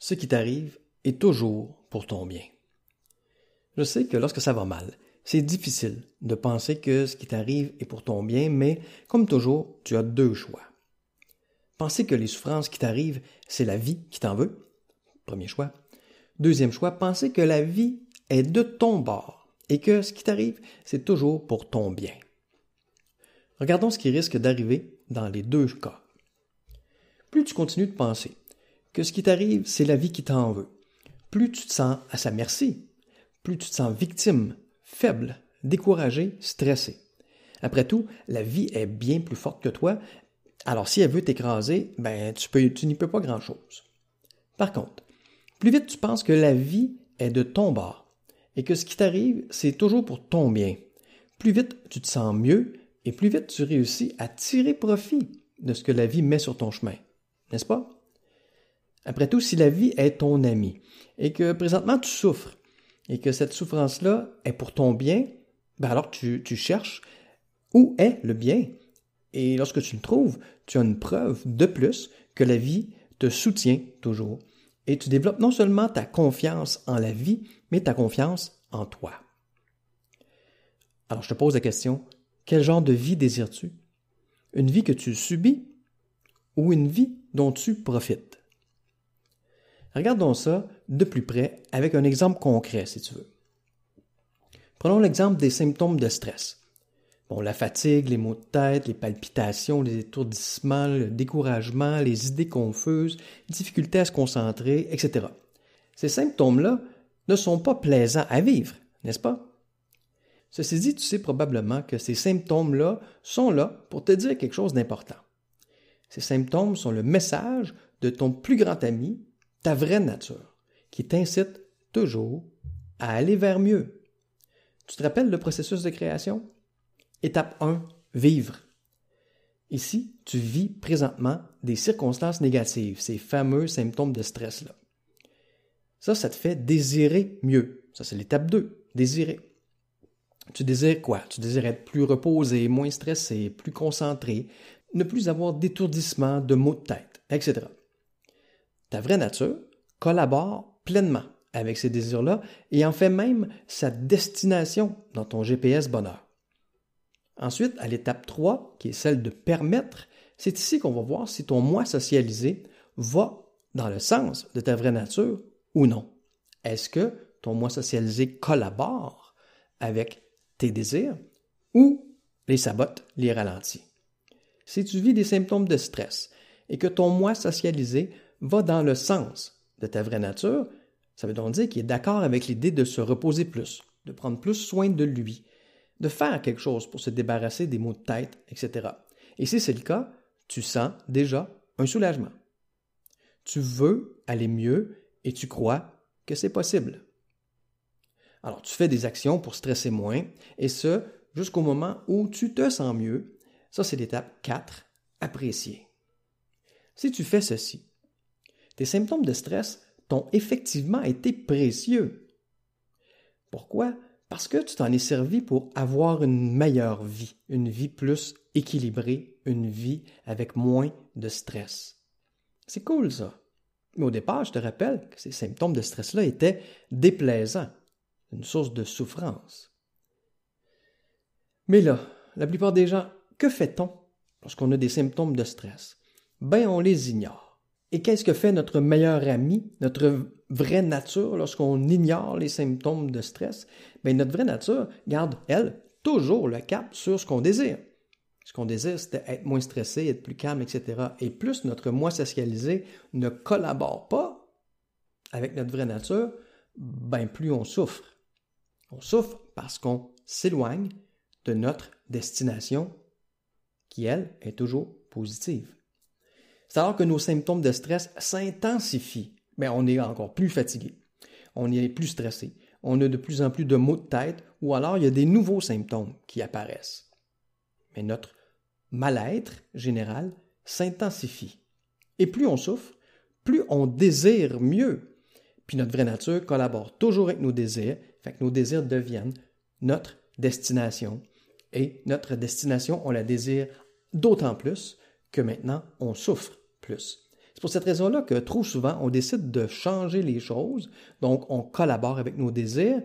ce qui t'arrive est toujours pour ton bien. Je sais que lorsque ça va mal, c'est difficile de penser que ce qui t'arrive est pour ton bien, mais comme toujours, tu as deux choix. Penser que les souffrances qui t'arrivent, c'est la vie qui t'en veut. Premier choix. Deuxième choix, penser que la vie est de ton bord et que ce qui t'arrive, c'est toujours pour ton bien. Regardons ce qui risque d'arriver dans les deux cas. Plus tu continues de penser que ce qui t'arrive, c'est la vie qui t'en veut, plus tu te sens à sa merci, plus tu te sens victime, faible, découragé, stressé. Après tout, la vie est bien plus forte que toi, alors si elle veut t'écraser, ben tu, tu n'y peux pas grand-chose. Par contre, plus vite tu penses que la vie est de ton bord et que ce qui t'arrive, c'est toujours pour ton bien, plus vite tu te sens mieux et plus vite tu réussis à tirer profit de ce que la vie met sur ton chemin. N'est-ce pas? Après tout, si la vie est ton ami et que présentement tu souffres et que cette souffrance-là est pour ton bien, ben alors tu, tu cherches où est le bien. Et lorsque tu le trouves, tu as une preuve de plus que la vie te soutient toujours. Et tu développes non seulement ta confiance en la vie, mais ta confiance en toi. Alors je te pose la question, quel genre de vie désires-tu? Une vie que tu subis ou une vie dont tu profites? Regardons ça de plus près avec un exemple concret, si tu veux. Prenons l'exemple des symptômes de stress. Bon, la fatigue, les maux de tête, les palpitations, les étourdissements, le découragement, les idées confuses, difficultés à se concentrer, etc. Ces symptômes-là ne sont pas plaisants à vivre, n'est-ce pas? Ceci dit, tu sais probablement que ces symptômes-là sont là pour te dire quelque chose d'important. Ces symptômes sont le message de ton plus grand ami, ta vraie nature, qui t'incite toujours à aller vers mieux. Tu te rappelles le processus de création? Étape 1, vivre. Ici, tu vis présentement des circonstances négatives, ces fameux symptômes de stress-là. Ça, ça te fait désirer mieux. Ça, c'est l'étape 2, désirer. Tu désires quoi? Tu désires être plus reposé, moins stressé, plus concentré, ne plus avoir d'étourdissement, de maux de tête, etc. Ta vraie nature collabore pleinement avec ces désirs-là et en fait même sa destination dans ton GPS bonheur. Ensuite, à l'étape 3, qui est celle de permettre, c'est ici qu'on va voir si ton moi socialisé va dans le sens de ta vraie nature ou non. Est-ce que ton moi socialisé collabore avec tes désirs ou les sabote, les ralentit? Si tu vis des symptômes de stress et que ton moi socialisé va dans le sens de ta vraie nature, ça veut donc dire qu'il est d'accord avec l'idée de se reposer plus, de prendre plus soin de lui, de faire quelque chose pour se débarrasser des maux de tête, etc. Et si c'est le cas, tu sens déjà un soulagement. Tu veux aller mieux et tu crois que c'est possible. Alors tu fais des actions pour stresser moins, et ce, jusqu'au moment où tu te sens mieux. Ça, c'est l'étape 4, apprécier. Si tu fais ceci, tes symptômes de stress t'ont effectivement été précieux. Pourquoi? Parce que tu t'en es servi pour avoir une meilleure vie, une vie plus équilibrée, une vie avec moins de stress. C'est cool ça. Mais au départ, je te rappelle que ces symptômes de stress-là étaient déplaisants, une source de souffrance. Mais là, la plupart des gens, que fait-on lorsqu'on a des symptômes de stress? Ben, on les ignore. Et qu'est-ce que fait notre meilleur ami, notre vraie nature lorsqu'on ignore les symptômes de stress? Bien, notre vraie nature garde, elle, toujours le cap sur ce qu'on désire. Ce qu'on désire, c'est être moins stressé, être plus calme, etc. Et plus notre moi socialisé ne collabore pas avec notre vraie nature, ben plus on souffre. On souffre parce qu'on s'éloigne de notre destination qui, elle, est toujours positive. C'est alors que nos symptômes de stress s'intensifient. Mais on est encore plus fatigué. On est plus stressé. On a de plus en plus de maux de tête ou alors il y a des nouveaux symptômes qui apparaissent. Mais notre mal-être général s'intensifie. Et plus on souffre, plus on désire mieux. Puis notre vraie nature collabore toujours avec nos désirs, fait que nos désirs deviennent notre destination. Et notre destination, on la désire d'autant plus que maintenant on souffre. C'est pour cette raison-là que trop souvent, on décide de changer les choses, donc on collabore avec nos désirs,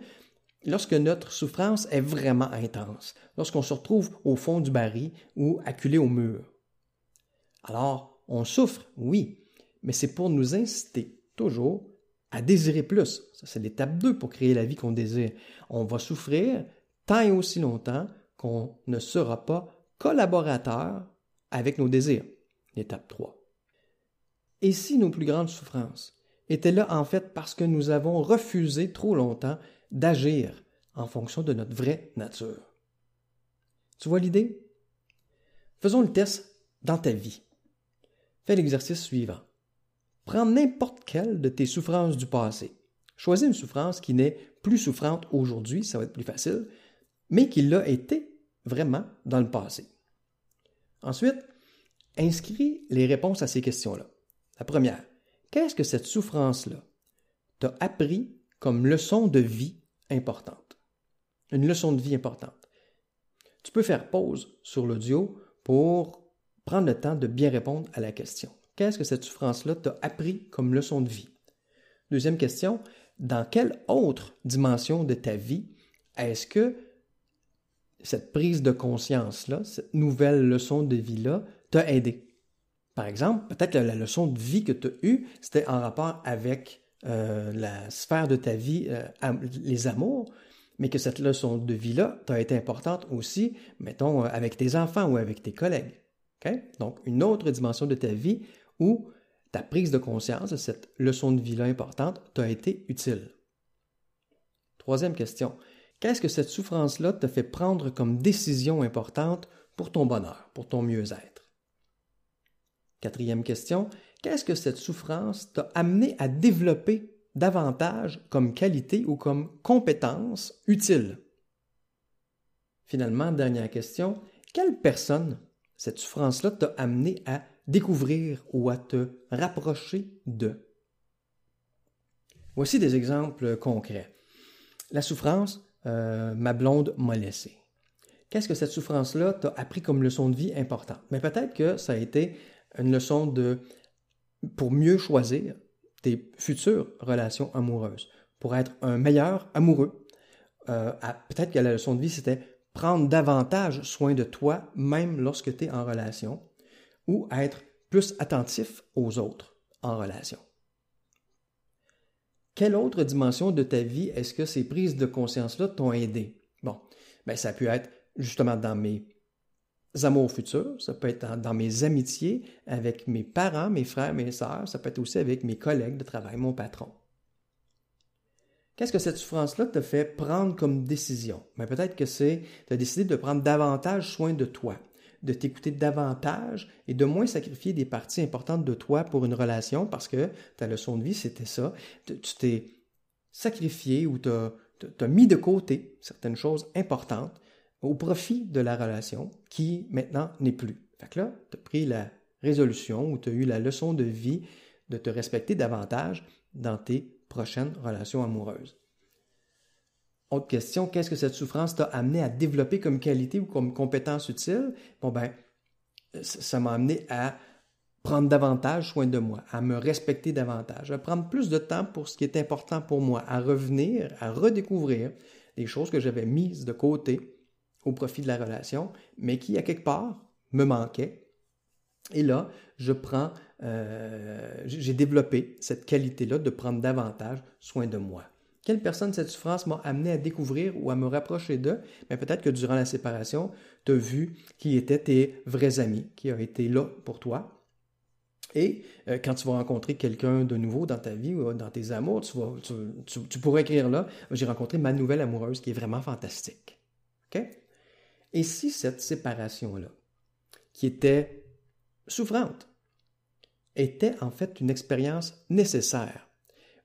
lorsque notre souffrance est vraiment intense, lorsqu'on se retrouve au fond du baril ou acculé au mur. Alors, on souffre, oui, mais c'est pour nous inciter toujours à désirer plus. Ça, c'est l'étape 2 pour créer la vie qu'on désire. On va souffrir tant et aussi longtemps qu'on ne sera pas collaborateur avec nos désirs. L'étape 3. Et si nos plus grandes souffrances étaient là en fait parce que nous avons refusé trop longtemps d'agir en fonction de notre vraie nature? Tu vois l'idée? Faisons le test dans ta vie. Fais l'exercice suivant. Prends n'importe quelle de tes souffrances du passé. Choisis une souffrance qui n'est plus souffrante aujourd'hui, ça va être plus facile, mais qui l'a été vraiment dans le passé. Ensuite, inscris les réponses à ces questions-là. La première, qu'est-ce que cette souffrance-là t'a appris comme leçon de vie importante? Une leçon de vie importante. Tu peux faire pause sur l'audio pour prendre le temps de bien répondre à la question. Qu'est-ce que cette souffrance-là t'a appris comme leçon de vie? Deuxième question, dans quelle autre dimension de ta vie est-ce que cette prise de conscience-là, cette nouvelle leçon de vie-là, t'a aidé? Par exemple, peut-être que la leçon de vie que tu as eue, c'était en rapport avec euh, la sphère de ta vie, euh, les amours, mais que cette leçon de vie-là t'a été importante aussi, mettons, euh, avec tes enfants ou avec tes collègues. Donc, une autre dimension de ta vie où ta prise de conscience de cette leçon de vie-là importante t'a été utile. Troisième question. Qu'est-ce que cette souffrance-là te fait prendre comme décision importante pour ton bonheur, pour ton mieux-être? Quatrième question, qu'est-ce que cette souffrance t'a amené à développer davantage comme qualité ou comme compétence utile? Finalement, dernière question, quelle personne cette souffrance-là t'a amené à découvrir ou à te rapprocher de? Voici des exemples concrets. La souffrance, euh, ma blonde m'a laissé. Qu'est-ce que cette souffrance-là t'a appris comme leçon de vie importante? Mais peut-être que ça a été une leçon de pour mieux choisir tes futures relations amoureuses, pour être un meilleur amoureux. Euh, peut-être que la leçon de vie, c'était prendre davantage soin de toi, même lorsque tu es en relation, ou être plus attentif aux autres en relation. Quelle autre dimension de ta vie est-ce que ces prises de conscience-là t'ont aidé? Bon, ben ça peut être justement dans mes amours futurs, ça peut être dans, mes amitiés avec mes parents, mes frères, mes sœurs, ça peut être aussi avec mes collègues de travail, mon patron. Qu'est-ce que cette souffrance-là te fait prendre comme décision? Mais ben, peut-être que c'est, as décidé de prendre davantage soin de toi, de t'écouter davantage et de moins sacrifier des parties importantes de toi pour une relation parce que ta leçon de vie, c'était ça. Tu t'es sacrifié ou tu as mis de côté certaines choses importantes au profit de la relation qui maintenant n'est plus. Fait que là, tu as pris la résolution ou tu as eu la leçon de vie de te respecter davantage dans tes prochaines relations amoureuses. Autre question, qu'est-ce que cette souffrance t'a amené à développer comme qualité ou comme compétence utile? Bon ben, ça m'a amené à prendre davantage soin de moi, à me respecter davantage, à prendre plus de temps pour ce qui est important pour moi, à revenir, à redécouvrir les choses que j'avais mises de côté au profit de la relation, mais qui, à quelque part, me manquait. Et là, je prends, euh, j'ai développé cette qualité-là de prendre davantage soin de moi. Quelle personne cette souffrance m'a amené à découvrir ou à me rapprocher d'eux? Mais peut-être que durant la séparation, tu as vu qui étaient tes vrais amis, qui ont été là pour toi. Et euh, quand tu vas rencontrer quelqu'un de nouveau dans ta vie ou dans tes amours, tu, pourrais écrire là, j'ai rencontré ma nouvelle amoureuse qui est vraiment fantastique. Et si cette séparation-là, qui était souffrante, était en fait une expérience nécessaire,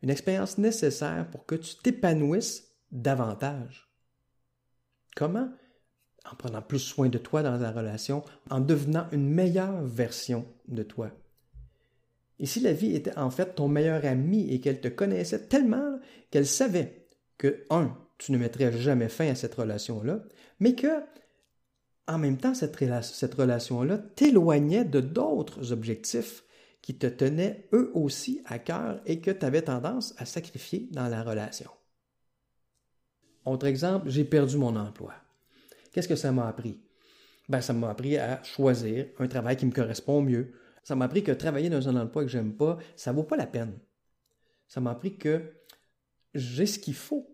une expérience nécessaire pour que tu t'épanouisses davantage. Comment? En prenant plus soin de toi dans la relation, en devenant une meilleure version de toi. Et si la vie était en fait ton meilleur ami et qu'elle te connaissait tellement qu'elle savait que, un, tu ne mettrais jamais fin à cette relation-là, mais que en même temps, cette, relation-là t'éloignait de d'autres objectifs qui te tenaient eux aussi à cœur et que tu avais tendance à sacrifier dans la relation. Autre exemple, j'ai perdu mon emploi. Qu'est-ce que ça m'a appris? Ben, ça m'a appris à choisir un travail qui me correspond mieux. Ça m'a appris que travailler dans un emploi que j'aime pas, ça vaut pas la peine. Ça m'a appris que j'ai ce qu'il faut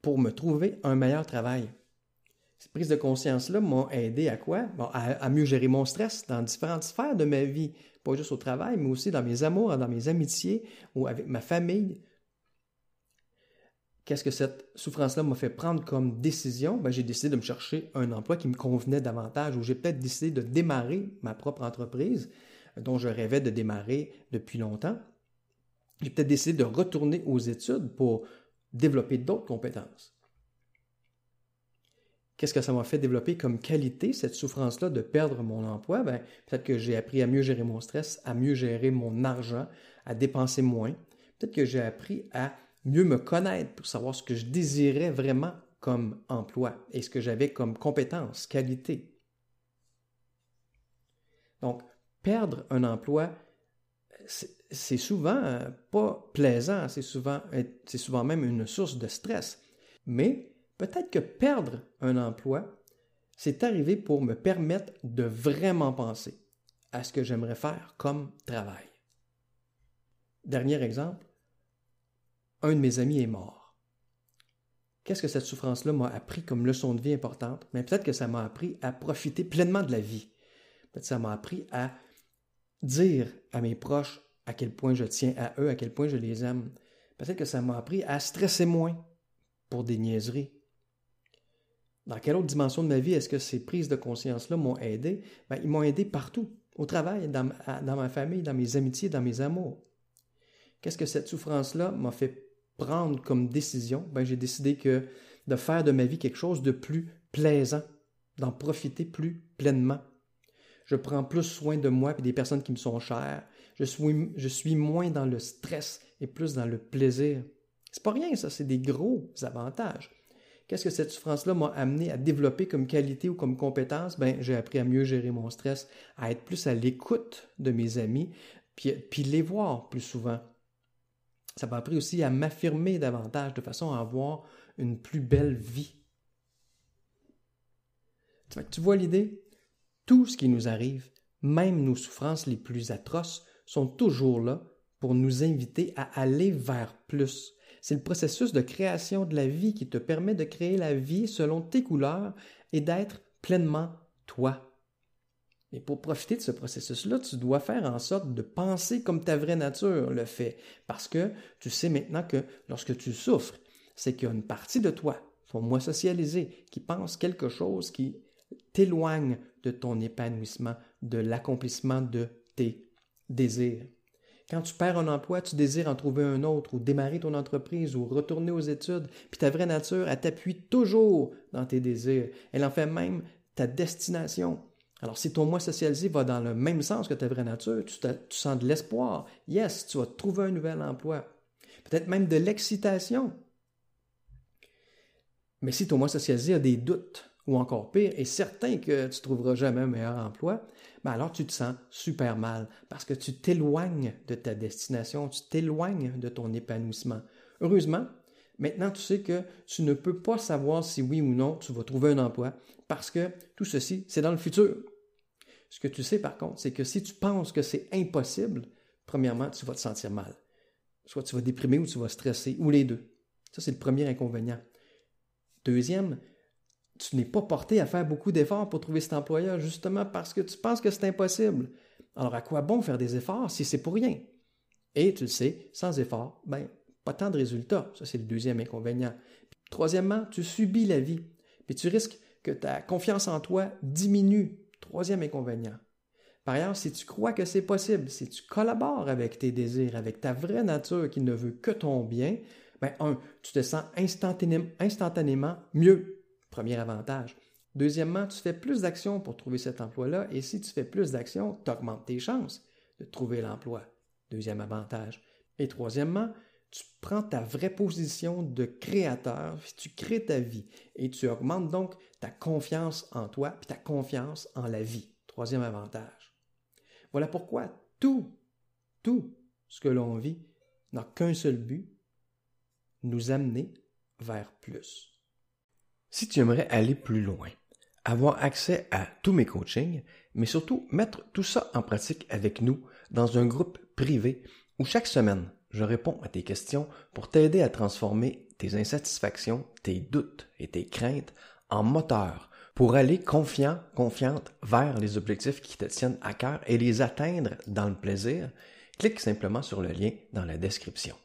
pour me trouver un meilleur travail. Cette prise de conscience-là m'a aidé à quoi? à, mieux gérer mon stress dans différentes sphères de ma vie, pas juste au travail, mais aussi dans mes amours, dans mes amitiés ou avec ma famille. Qu'est-ce que cette souffrance-là m'a fait prendre comme décision? Ben, j'ai décidé de me chercher un emploi qui me convenait davantage, ou j'ai peut-être décidé de démarrer ma propre entreprise, dont je rêvais de démarrer depuis longtemps. J'ai peut-être décidé de retourner aux études pour développer d'autres compétences. Qu'est-ce que ça m'a fait développer comme qualité, cette souffrance-là de perdre mon emploi? Ben, peut-être que j'ai appris à mieux gérer mon stress, à mieux gérer mon argent, à dépenser moins. Peut-être que j'ai appris à mieux me connaître pour savoir ce que je désirais vraiment comme emploi et ce que j'avais comme compétence, qualité. Donc, perdre un emploi, c'est souvent euh, pas plaisant, c'est souvent, c'est souvent même une source de stress. Mais peut-être que perdre un emploi, c'est arrivé pour me permettre de vraiment penser à ce que j'aimerais faire comme travail. Dernier exemple, un de mes amis est mort. Qu'est-ce que cette souffrance-là m'a appris comme leçon de vie importante? Mais peut-être que ça m'a appris à profiter pleinement de la vie. Peut-être que ça m'a appris à dire à mes proches à quel point je tiens à eux, à quel point je les aime. Peut-être que ça m'a appris à stresser moins pour des niaiseries. Dans quelle autre dimension de ma vie est-ce que ces prises de conscience-là m'ont aidé? Ben, ils m'ont aidé partout, au travail, dans, ma famille, dans mes amitiés, dans mes amours. Qu'est-ce que cette souffrance-là m'a fait prendre comme décision? Ben, j'ai décidé que de faire de ma vie quelque chose de plus plaisant, d'en profiter plus pleinement. Je prends plus soin de moi et des personnes qui me sont chères. Je suis, je suis moins dans le stress et plus dans le plaisir. C'est pas rien, ça, c'est des gros avantages. Qu'est-ce que cette souffrance-là m'a amené à développer comme qualité ou comme compétence? Ben, j'ai appris à mieux gérer mon stress, à être plus à l'écoute de mes amis, puis, puis les voir plus souvent. Ça m'a appris aussi à m'affirmer davantage de façon à avoir une plus belle vie. Tu vois l'idée? Tout ce qui nous arrive, même nos souffrances les plus atroces, sont toujours là pour nous inviter à aller vers plus. C'est le processus de création de la vie qui te permet de créer la vie selon tes couleurs et d'être pleinement toi. Et pour profiter de ce processus-là, tu dois faire en sorte de penser comme ta vraie nature le fait. Parce que tu sais maintenant que lorsque tu souffres, c'est qu'il y a une partie de toi, ton moi socialisé, qui pense quelque chose qui t'éloigne de ton épanouissement, de l'accomplissement de tes désirs. Quand tu perds un emploi, tu désires en trouver un autre ou démarrer ton entreprise ou retourner aux études, puis ta vraie nature, elle t'appuie toujours dans tes désirs. Elle en fait même ta destination. Alors, si ton moi socialisé va dans le même sens que ta vraie nature, tu, sens de l'espoir. Yes, tu vas trouver un nouvel emploi. Peut-être même de l'excitation. Mais si ton moi socialisé a des doutes, ou encore pire, est certain que tu trouveras jamais un meilleur emploi, ben alors tu te sens super mal parce que tu t'éloignes de ta destination, tu t'éloignes de ton épanouissement. Heureusement, maintenant tu sais que tu ne peux pas savoir si oui ou non tu vas trouver un emploi parce que tout ceci, c'est dans le futur. Ce que tu sais par contre, c'est que si tu penses que c'est impossible, premièrement, tu vas te sentir mal. Soit tu vas déprimer ou tu vas stresser, ou les deux. Ça, c'est le premier inconvénient. Deuxième, tu n'es pas porté à faire beaucoup d'efforts pour trouver cet employeur, justement parce que tu penses que c'est impossible. Alors à quoi bon faire des efforts si c'est pour rien? Et tu le sais, sans effort, ben, pas tant de résultats. Ça, c'est le deuxième inconvénient. troisièmement, tu subis la vie. Puis tu risques que ta confiance en toi diminue. Troisième inconvénient. Par ailleurs, si tu crois que c'est possible, si tu collabores avec tes désirs, avec ta vraie nature qui ne veut que ton bien, ben, un, tu te sens instantanément mieux Premier avantage. Deuxièmement, tu fais plus d'actions pour trouver cet emploi-là et si tu fais plus d'actions, tu augmentes tes chances de trouver l'emploi. Deuxième avantage. Et troisièmement, tu prends ta vraie position de créateur, tu crées ta vie et tu augmentes donc ta confiance en toi et ta confiance en la vie. Troisième avantage. Voilà pourquoi tout tout ce que l'on vit n'a qu'un seul but, nous amener vers plus. Si tu aimerais aller plus loin, avoir accès à tous mes coachings, mais surtout mettre tout ça en pratique avec nous dans un groupe privé où chaque semaine, je réponds à tes questions pour t'aider à transformer tes insatisfactions, tes doutes et tes craintes en moteur pour aller confiant, confiante vers les objectifs qui te tiennent à cœur et les atteindre dans le plaisir, clique simplement sur le lien dans la description.